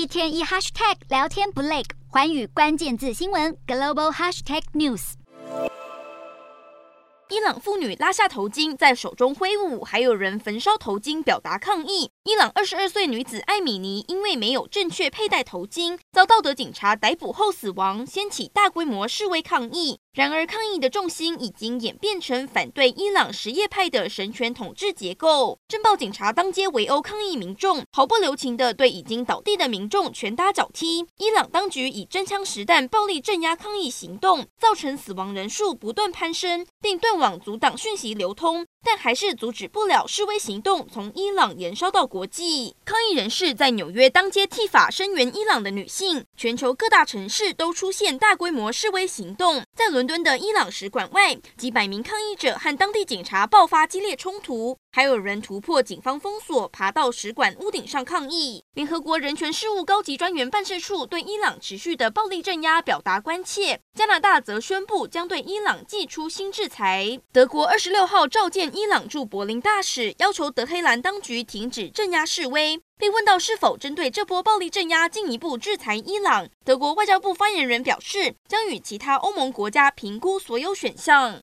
一天一 hashtag 聊天不累，环宇关键字新闻 global hashtag news。伊朗妇女拉下头巾，在手中挥舞，还有人焚烧头巾表达抗议。伊朗二十二岁女子艾米尼因为没有正确佩戴头巾，遭道德警察逮捕后死亡，掀起大规模示威抗议。然而，抗议的重心已经演变成反对伊朗什叶派的神权统治结构。镇暴警察当街围殴抗议民众，毫不留情地对已经倒地的民众拳打脚踢。伊朗当局以真枪实弹暴力镇压抗议行动，造成死亡人数不断攀升，并断网阻挡讯息流通。但还是阻止不了示威行动从伊朗延烧到国国际。抗议人士在纽约当街剃发声援伊朗的女性，全球各大城市都出现大规模示威行动。在伦敦的伊朗使馆外，几百名抗议者和当地警察爆发激烈冲突。还有人突破警方封锁，爬到使馆屋顶上抗议。联合国人权事务高级专员办事处对伊朗持续的暴力镇压表达关切。加拿大则宣布将对伊朗祭出新制裁。德国二十六号召见伊朗驻柏林大使，要求德黑兰当局停止镇压示威。被问到是否针对这波暴力镇压进一步制裁伊朗，德国外交部发言人表示，将与其他欧盟国家评估所有选项。